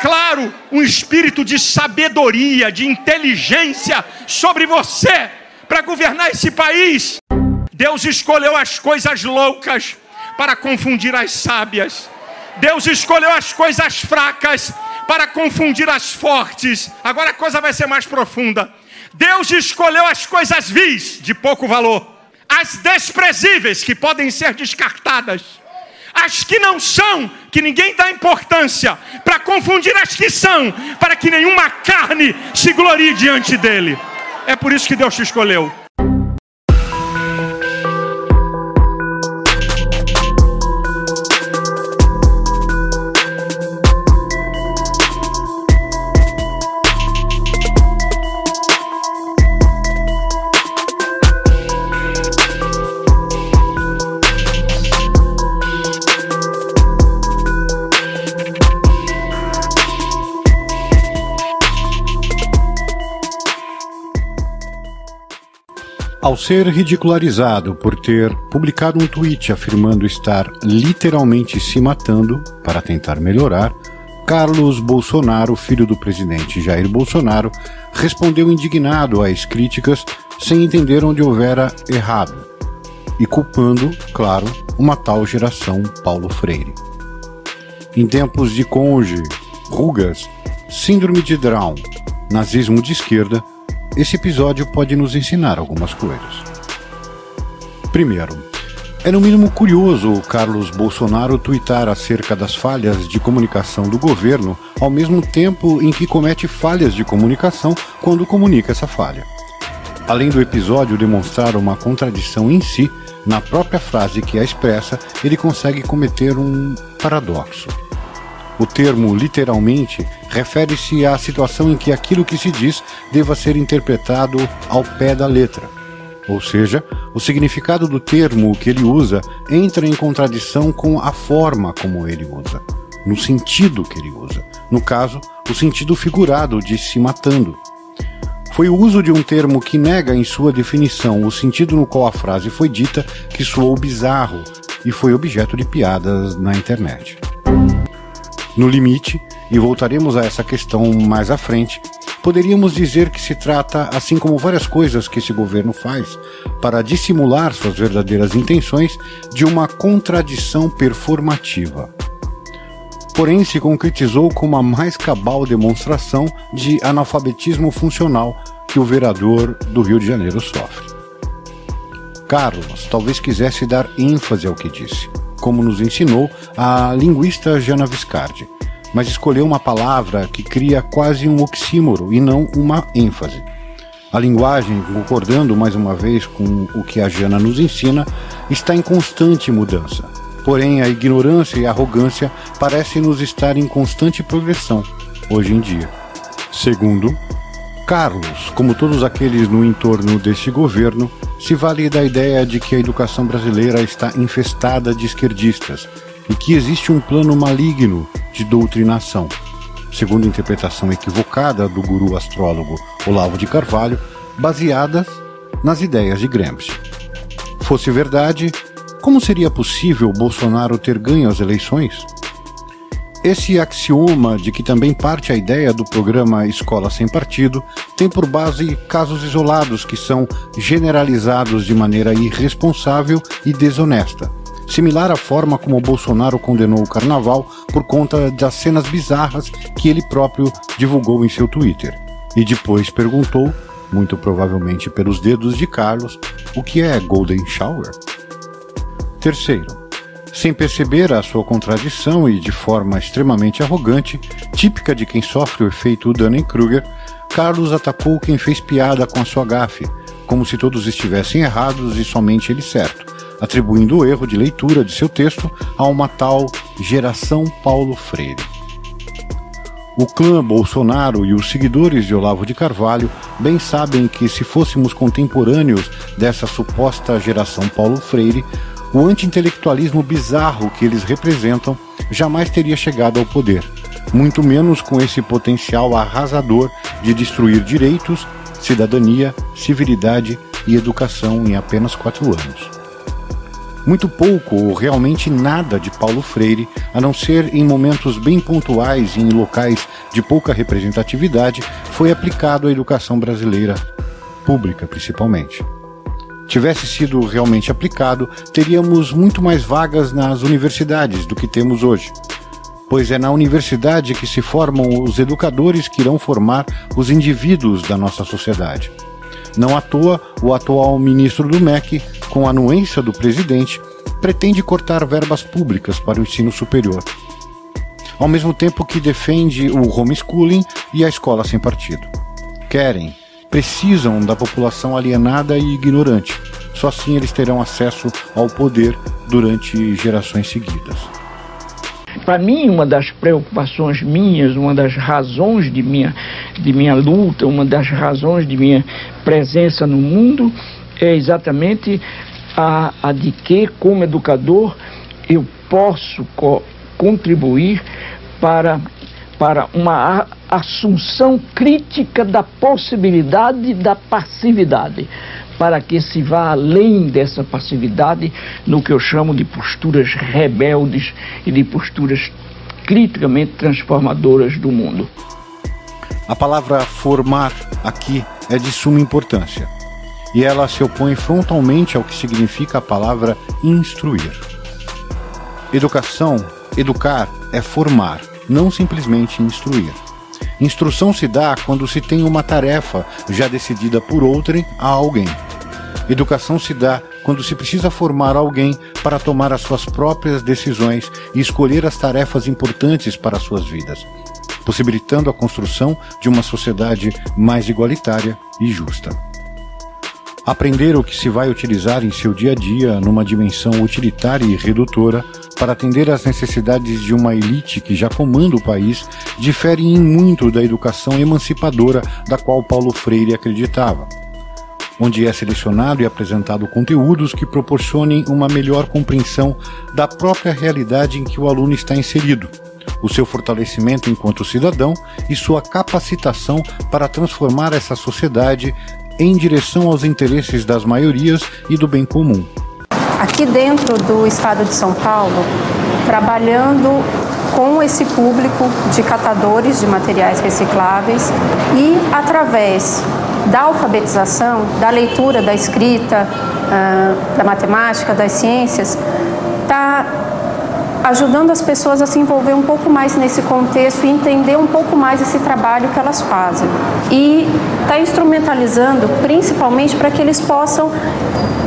declaro um espírito de sabedoria, de inteligência sobre você para governar esse país. Deus escolheu as coisas loucas para confundir as sábias. Deus escolheu as coisas fracas para confundir as fortes. Agora a coisa vai ser mais profunda. Deus escolheu as coisas vis, de pouco valor, as desprezíveis, que podem ser descartadas, as que não são, que ninguém dá importância, para confundir as que são, para que nenhuma carne se glorie diante dele. É por isso que Deus te escolheu. Ao ser ridicularizado por ter publicado um tweet afirmando estar literalmente se matando para tentar melhorar, Carlos Bolsonaro, filho do presidente Jair Bolsonaro, respondeu indignado às críticas sem entender onde houvera errado e culpando, claro, uma tal geração Paulo Freire. Em tempos de conge, rugas, síndrome de Down, nazismo de esquerda, esse episódio pode nos ensinar algumas coisas. Primeiro, é no mínimo curioso o Carlos Bolsonaro tuitar acerca das falhas de comunicação do governo ao mesmo tempo em que comete falhas de comunicação quando comunica essa falha. Além do episódio demonstrar uma contradição em si, na própria frase que a expressa, ele consegue cometer um paradoxo. O termo literalmente refere-se à situação em que aquilo que se diz deva ser interpretado ao pé da letra. Ou seja, o significado do termo que ele usa entra em contradição com a forma como ele usa, no sentido que ele usa. No caso, o sentido figurado de se matando. Foi o uso de um termo que nega em sua definição o sentido no qual a frase foi dita que soou bizarro e foi objeto de piadas na internet. No limite, e voltaremos a essa questão mais à frente, poderíamos dizer que se trata, assim como várias coisas que esse governo faz para dissimular suas verdadeiras intenções, de uma contradição performativa. Porém, se concretizou como a mais cabal demonstração de analfabetismo funcional que o vereador do Rio de Janeiro sofre. Carlos talvez quisesse dar ênfase ao que disse como nos ensinou a linguista Jana Viscardi, mas escolheu uma palavra que cria quase um oxímoro e não uma ênfase. A linguagem, concordando mais uma vez com o que a Jana nos ensina, está em constante mudança. Porém, a ignorância e a arrogância parecem nos estar em constante progressão hoje em dia. Segundo, Carlos, como todos aqueles no entorno deste governo, se vale da ideia de que a educação brasileira está infestada de esquerdistas e que existe um plano maligno de doutrinação, segundo a interpretação equivocada do guru astrólogo Olavo de Carvalho, baseadas nas ideias de Gramsci. Fosse verdade, como seria possível Bolsonaro ter ganho as eleições? Esse axioma de que também parte a ideia do programa Escola Sem Partido tem por base casos isolados que são generalizados de maneira irresponsável e desonesta, similar à forma como Bolsonaro condenou o carnaval por conta das cenas bizarras que ele próprio divulgou em seu Twitter. E depois perguntou, muito provavelmente pelos dedos de Carlos, o que é Golden Shower? Terceiro, sem perceber a sua contradição e de forma extremamente arrogante, típica de quem sofre o efeito Dunning-Kruger, Carlos atacou quem fez piada com a sua gafe, como se todos estivessem errados e somente ele certo, atribuindo o erro de leitura de seu texto a uma tal geração Paulo Freire. O clã Bolsonaro e os seguidores de Olavo de Carvalho bem sabem que, se fôssemos contemporâneos dessa suposta geração Paulo Freire, o anti-intelectualismo bizarro que eles representam jamais teria chegado ao poder, muito menos com esse potencial arrasador de destruir direitos, cidadania, civilidade e educação em apenas quatro anos. Muito pouco ou realmente nada de Paulo Freire, a não ser em momentos bem pontuais e em locais de pouca representatividade foi aplicado à educação brasileira, pública principalmente. Tivesse sido realmente aplicado, teríamos muito mais vagas nas universidades do que temos hoje. Pois é na universidade que se formam os educadores que irão formar os indivíduos da nossa sociedade. Não à toa, o atual ministro do MEC, com a anuência do presidente, pretende cortar verbas públicas para o ensino superior. Ao mesmo tempo que defende o homeschooling e a escola sem partido. Querem, precisam da população alienada e ignorante. Só assim eles terão acesso ao poder durante gerações seguidas. Para mim, uma das preocupações minhas, uma das razões de minha, de minha luta, uma das razões de minha presença no mundo é exatamente a, a de que, como educador, eu posso co contribuir para, para uma assunção crítica da possibilidade da passividade, para que se vá além dessa passividade no que eu chamo de posturas rebeldes e de posturas criticamente transformadoras do mundo. A palavra formar aqui é de suma importância e ela se opõe frontalmente ao que significa a palavra instruir. Educação, educar, é formar, não simplesmente instruir. Instrução se dá quando se tem uma tarefa já decidida por outrem a alguém. Educação se dá quando se precisa formar alguém para tomar as suas próprias decisões e escolher as tarefas importantes para as suas vidas, possibilitando a construção de uma sociedade mais igualitária e justa. Aprender o que se vai utilizar em seu dia a dia numa dimensão utilitária e redutora para atender às necessidades de uma elite que já comanda o país difere em muito da educação emancipadora da qual Paulo Freire acreditava, onde é selecionado e apresentado conteúdos que proporcionem uma melhor compreensão da própria realidade em que o aluno está inserido o seu fortalecimento enquanto cidadão e sua capacitação para transformar essa sociedade em direção aos interesses das maiorias e do bem comum. Aqui dentro do estado de São Paulo, trabalhando com esse público de catadores de materiais recicláveis e através da alfabetização, da leitura, da escrita, ah, da matemática, das ciências, está ajudando as pessoas a se envolver um pouco mais nesse contexto e entender um pouco mais esse trabalho que elas fazem. E está instrumentalizando principalmente para que eles possam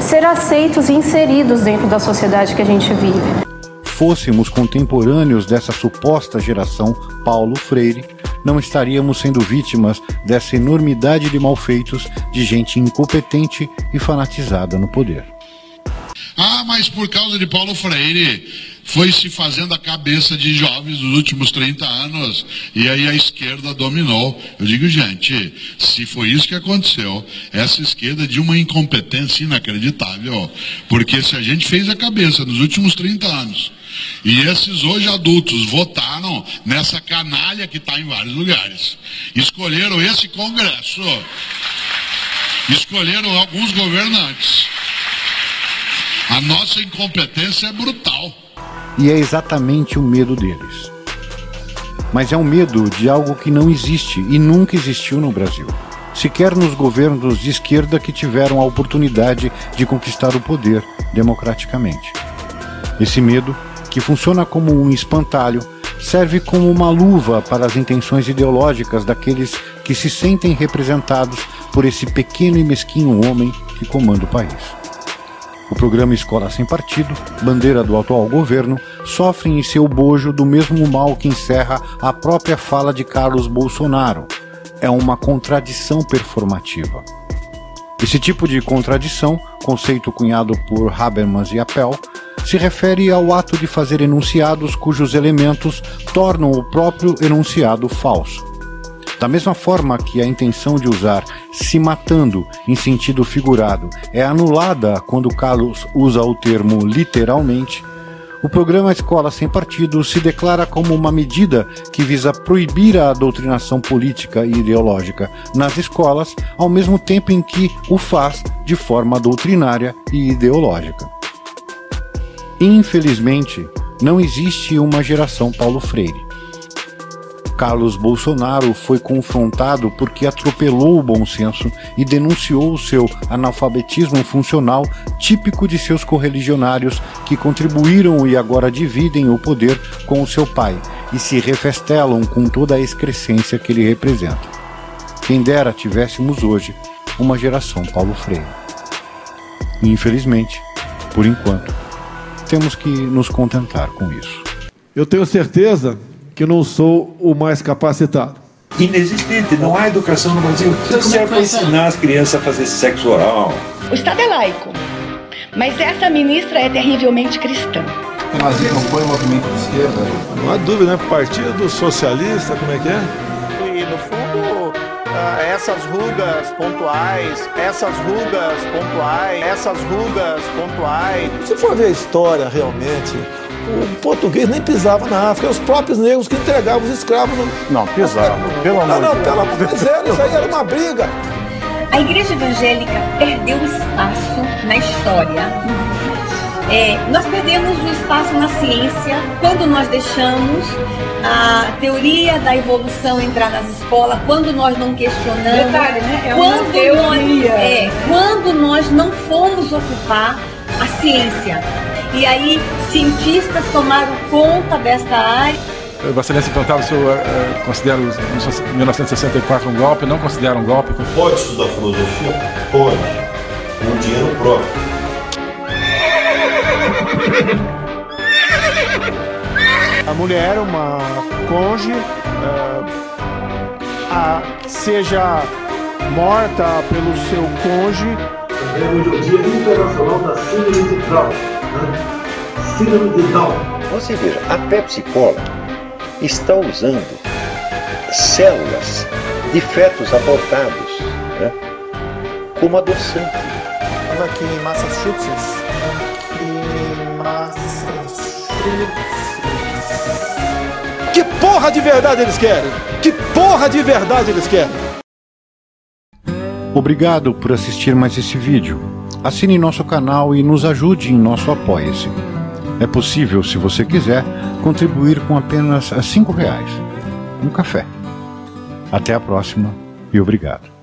ser aceitos e inseridos dentro da sociedade que a gente vive. Fôssemos contemporâneos dessa suposta geração Paulo Freire, não estaríamos sendo vítimas dessa enormidade de malfeitos de gente incompetente e fanatizada no poder. Ah, mas por causa de Paulo Freire, foi se fazendo a cabeça de jovens nos últimos 30 anos e aí a esquerda dominou. Eu digo, gente, se foi isso que aconteceu, essa esquerda é de uma incompetência inacreditável, porque se a gente fez a cabeça nos últimos 30 anos e esses hoje adultos votaram nessa canalha que está em vários lugares, escolheram esse Congresso, escolheram alguns governantes. A nossa incompetência é brutal e é exatamente o medo deles. Mas é um medo de algo que não existe e nunca existiu no Brasil, sequer nos governos de esquerda que tiveram a oportunidade de conquistar o poder democraticamente. Esse medo, que funciona como um espantalho, serve como uma luva para as intenções ideológicas daqueles que se sentem representados por esse pequeno e mesquinho homem que comanda o país. O programa Escola Sem Partido, bandeira do atual governo, sofre em seu bojo do mesmo mal que encerra a própria fala de Carlos Bolsonaro. É uma contradição performativa. Esse tipo de contradição, conceito cunhado por Habermas e Appel, se refere ao ato de fazer enunciados cujos elementos tornam o próprio enunciado falso. Da mesma forma que a intenção de usar se matando em sentido figurado é anulada quando Carlos usa o termo literalmente, o programa Escola Sem Partido se declara como uma medida que visa proibir a doutrinação política e ideológica nas escolas, ao mesmo tempo em que o faz de forma doutrinária e ideológica. Infelizmente, não existe uma geração Paulo Freire. Carlos Bolsonaro foi confrontado porque atropelou o bom senso e denunciou o seu analfabetismo funcional típico de seus correligionários que contribuíram e agora dividem o poder com o seu pai e se refestelam com toda a excrescência que ele representa. Quem dera tivéssemos hoje uma geração Paulo Freire. Infelizmente, por enquanto, temos que nos contentar com isso. Eu tenho certeza que não sou o mais capacitado. Inexistente, não há educação no Brasil. Isso é para ensinar as crianças a fazer sexo oral. O Estado é laico, mas essa ministra é terrivelmente cristã. O nazismo foi um movimento de esquerda? Não há dúvida, né? Partido Socialista, como é que é? E, no fundo, essas rugas pontuais, essas rugas pontuais, essas rugas pontuais. Se for ver a história realmente, o português nem pisava na África, os próprios negros que entregavam os escravos. No... Não, pisavam, pelo amor Não, não, de pelo amor de Deus, isso aí era uma briga. A igreja evangélica perdeu espaço na história. É, nós perdemos o espaço na ciência quando nós deixamos a teoria da evolução entrar nas escolas, quando nós não questionamos, Detalhe, né? é uma quando, teoria. nós, é, quando nós não fomos ocupar a ciência. E aí cientistas tomaram conta desta área. Vossa Excelência perguntava se eu eh, considero os- 1964 um golpe, não considero um golpe. Pode estudar filosofia? Pode. Com dinheiro próprio. A mulher, uma cônjuge, ah, a- seja morta pelo seu cônjuge. Temos o Dia Internacional da Síndrome de Down. Né? Síndrome de Down. Você veja, a Pepsi Cola está usando células de fetos abortados né, como adoçante. Aqui em Massachusetts. Em Massachusetts. Que porra de verdade eles querem? Que porra de verdade eles querem? Obrigado por assistir mais esse vídeo. Assine nosso canal e nos ajude em nosso Apoia-se. É possível, se você quiser, contribuir com apenas 5 reais. Um café. Até a próxima e obrigado.